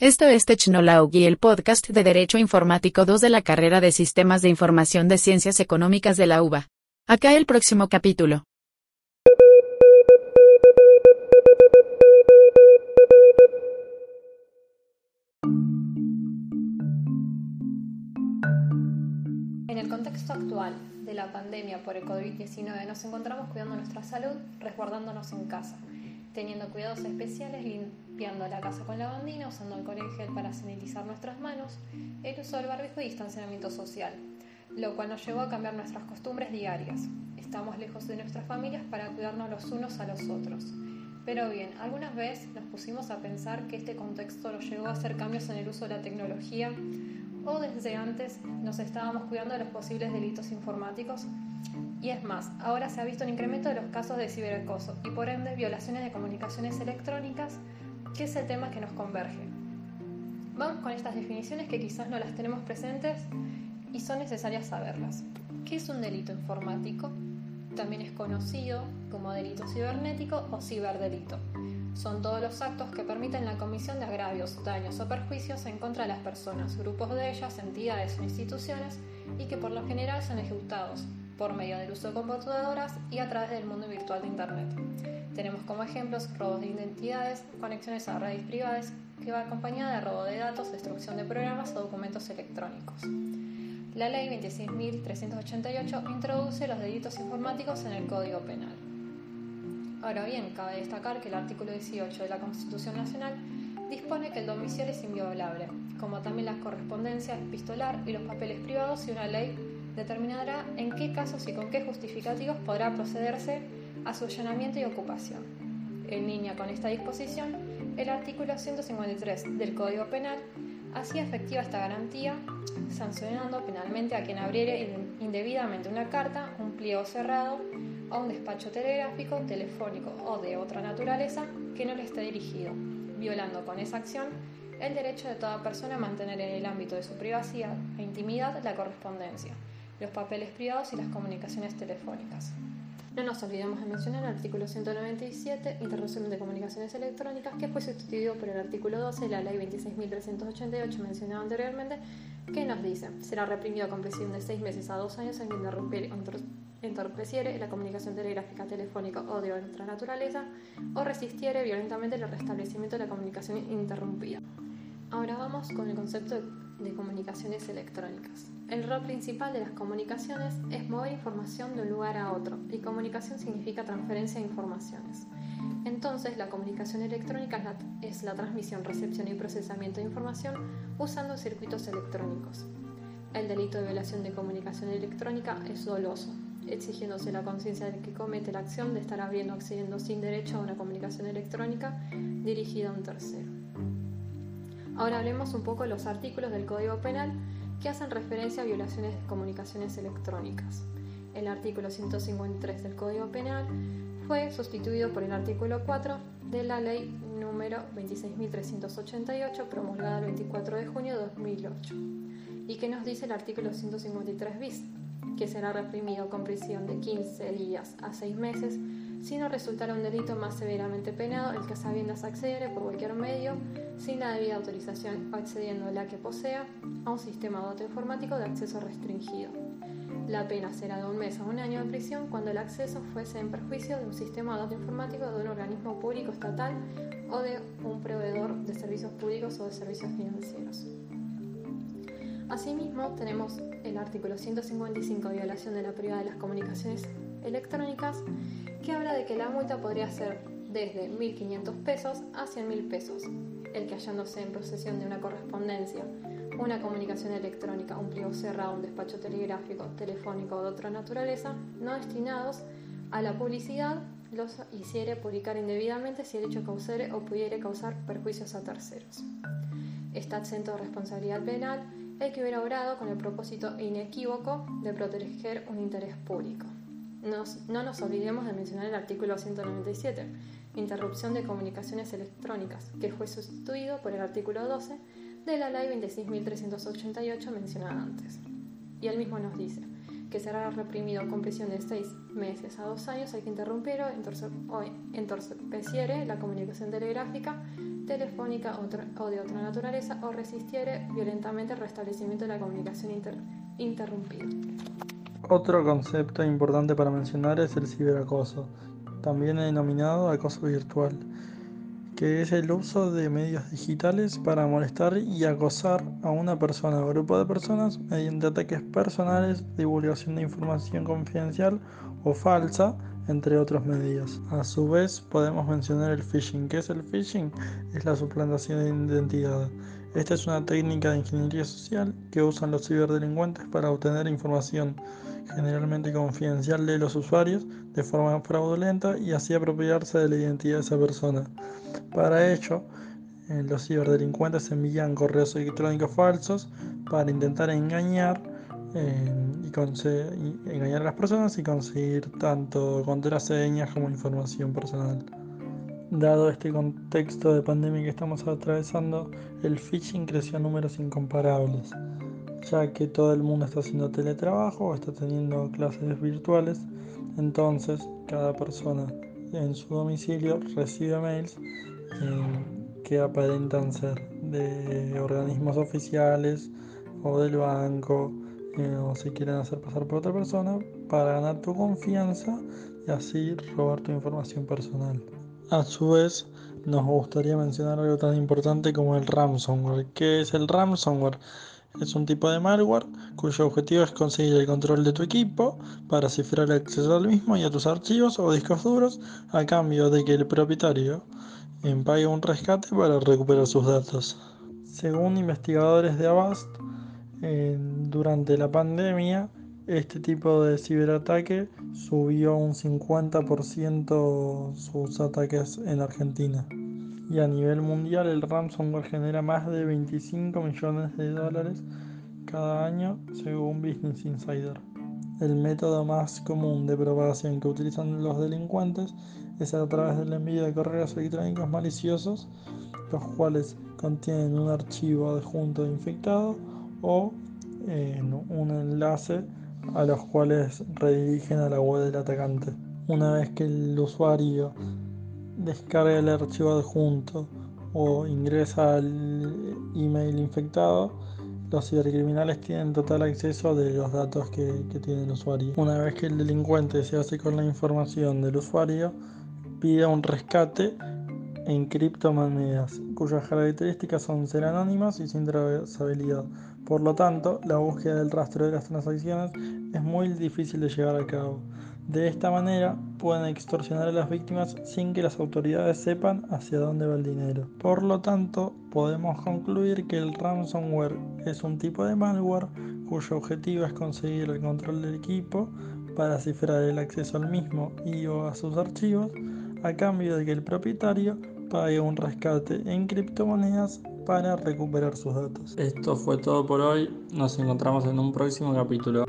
Esto es Technology, el podcast de Derecho Informático 2 de la carrera de Sistemas de Información de Ciencias Económicas de la UBA. Acá el próximo capítulo. En el contexto actual de la pandemia por el COVID-19 nos encontramos cuidando nuestra salud, resguardándonos en casa teniendo cuidados especiales, limpiando la casa con lavandina, usando alcohol en gel para sanitizar nuestras manos, el uso del barbijo y distanciamiento social, lo cual nos llevó a cambiar nuestras costumbres diarias. Estamos lejos de nuestras familias para cuidarnos los unos a los otros. Pero bien, algunas veces nos pusimos a pensar que este contexto nos llevó a hacer cambios en el uso de la tecnología o desde antes nos estábamos cuidando de los posibles delitos informáticos y es más, ahora se ha visto un incremento de los casos de ciberacoso y por ende violaciones de comunicaciones electrónicas, que es el tema que nos converge. Vamos con estas definiciones que quizás no las tenemos presentes y son necesarias saberlas. ¿Qué es un delito informático? También es conocido como delito cibernético o ciberdelito. Son todos los actos que permiten la comisión de agravios, daños o perjuicios en contra de las personas, grupos de ellas, entidades o instituciones y que por lo general son ejecutados por medio del uso de computadoras y a través del mundo virtual de Internet. Tenemos como ejemplos robos de identidades, conexiones a redes privadas, que va acompañada de robo de datos, destrucción de programas o documentos electrónicos. La Ley 26.388 introduce los delitos informáticos en el Código Penal. Ahora bien, cabe destacar que el artículo 18 de la Constitución Nacional dispone que el domicilio es inviolable, como también la correspondencia epistolar y los papeles privados y una ley determinará en qué casos y con qué justificativos podrá procederse a su allanamiento y ocupación. En línea con esta disposición, el artículo 153 del Código Penal hacía efectiva esta garantía, sancionando penalmente a quien abriere indebidamente una carta, un pliego cerrado o un despacho telegráfico, telefónico o de otra naturaleza que no le esté dirigido, violando con esa acción el derecho de toda persona a mantener en el ámbito de su privacidad e intimidad la correspondencia, los papeles privados y las comunicaciones telefónicas. No nos olvidemos de mencionar el artículo 197, Interrupción de Comunicaciones Electrónicas, que fue sustituido por el artículo 12 de la Ley 26.388 mencionado anteriormente, que nos dice, será reprimido con prisión de seis meses a dos años en interrumpir o entorpeciere la comunicación telegráfica, telefónica o de otra naturaleza, o resistiere violentamente el restablecimiento de la comunicación interrumpida. Ahora vamos con el concepto de comunicaciones electrónicas. El rol principal de las comunicaciones es mover información de un lugar a otro y comunicación significa transferencia de informaciones. Entonces, la comunicación electrónica es la, transmisión, recepción y procesamiento de información usando circuitos electrónicos. El delito de violación de comunicación electrónica es doloso, exigiéndose la conciencia del que comete la acción de estar abriendo o accediendo sin derecho a una comunicación electrónica dirigida a un tercero. Ahora hablemos un poco de los artículos del Código Penal que hacen referencia a violaciones de comunicaciones electrónicas. El artículo 153 del Código Penal fue sustituido por el artículo 4 de la ley número 26.388 promulgada el 24 de junio de 2008 y que nos dice el artículo 153 bis, que será reprimido con prisión de 15 días a 6 meses si no resultara un delito más severamente penado el que a sabiendas accediere por cualquier medio, sin la debida autorización o accediendo la que posea, a un sistema de dato informático de acceso restringido. La pena será de un mes a un año de prisión cuando el acceso fuese en perjuicio de un sistema de dato informático de un organismo público estatal o de un proveedor de servicios públicos o de servicios financieros. Asimismo, tenemos el artículo 155, violación de la privada de las comunicaciones electrónicas, que habla de que la multa podría ser desde 1.500 pesos a 100.000 pesos. El que hallándose en posesión de una correspondencia, una comunicación electrónica, un pliego cerrado, un despacho telegráfico, telefónico o de otra naturaleza, no destinados a la publicidad, los hiciere publicar indebidamente si el hecho causare o pudiere causar perjuicios a terceros. Está exento de responsabilidad penal el que hubiera obrado con el propósito inequívoco de proteger un interés público no nos olvidemos de mencionar el artículo 197, interrupción de comunicaciones electrónicas, que fue sustituido por el artículo 12 de la Ley 26.388 mencionada antes. Y él mismo nos dice, que será reprimido con prisión de seis meses a dos años hay que interrumpir o entorpeciere la comunicación telegráfica, telefónica o de otra naturaleza o resistiere violentamente el restablecimiento de la comunicación interrumpida. Otro concepto importante para mencionar es el ciberacoso, también denominado acoso virtual que es el uso de medios digitales para molestar y acosar a una persona o grupo de personas mediante ataques personales, divulgación de información confidencial o falsa, entre otros medios. A su vez, podemos mencionar el phishing. ¿Qué es el phishing? Es la suplantación de identidad. Esta es una técnica de ingeniería social que usan los ciberdelincuentes para obtener información generalmente confidencial de los usuarios de forma fraudulenta y así apropiarse de la identidad de esa persona. Para ello, eh, los ciberdelincuentes envían correos electrónicos falsos para intentar engañar, eh, engañar a las personas y conseguir tanto contraseñas como información personal. Dado este contexto de pandemia que estamos atravesando, el phishing creció a números incomparables, ya que todo el mundo está haciendo teletrabajo o está teniendo clases virtuales, entonces cada persona en su domicilio recibe mails eh, que aparentan ser de organismos oficiales o del banco eh, o se quieren hacer pasar por otra persona para ganar tu confianza y así robar tu información personal. A su vez, nos gustaría mencionar algo tan importante como el ransomware. ¿Qué es el ransomware? Es un tipo de malware cuyo objetivo es conseguir el control de tu equipo para cifrar el acceso al mismo y a tus archivos o discos duros a cambio de que el propietario pague un rescate para recuperar sus datos. Según investigadores de Avast, durante la pandemia este tipo de ciberataque subió un 50% sus ataques en Argentina y a nivel mundial el ransomware genera más de 25 millones de dólares cada año según Business Insider. El método más común de propagación que utilizan los delincuentes es a través del envío de correos electrónicos maliciosos, los cuales contienen un archivo adjunto infectado o un enlace a los cuales redirigen a la web del atacante. Una vez que el usuario descarga el archivo adjunto o ingresa al email infectado, los cibercriminales tienen total acceso de los datos que, tiene el usuario. Una vez que el delincuente se hace con la información del usuario, pide un rescate en criptomonedas, cuyas características son ser anónimas y sin trazabilidad. Por lo tanto, la búsqueda del rastro de las transacciones es muy difícil de llevar a cabo. De esta manera pueden extorsionar a las víctimas sin que las autoridades sepan hacia dónde va el dinero. Por lo tanto, podemos concluir que el ransomware es un tipo de malware cuyo objetivo es conseguir el control del equipo para cifrar el acceso al mismo y o a sus archivos a cambio de que el propietario pague un rescate en criptomonedas para recuperar sus datos. Esto fue todo por hoy, nos encontramos en un próximo capítulo.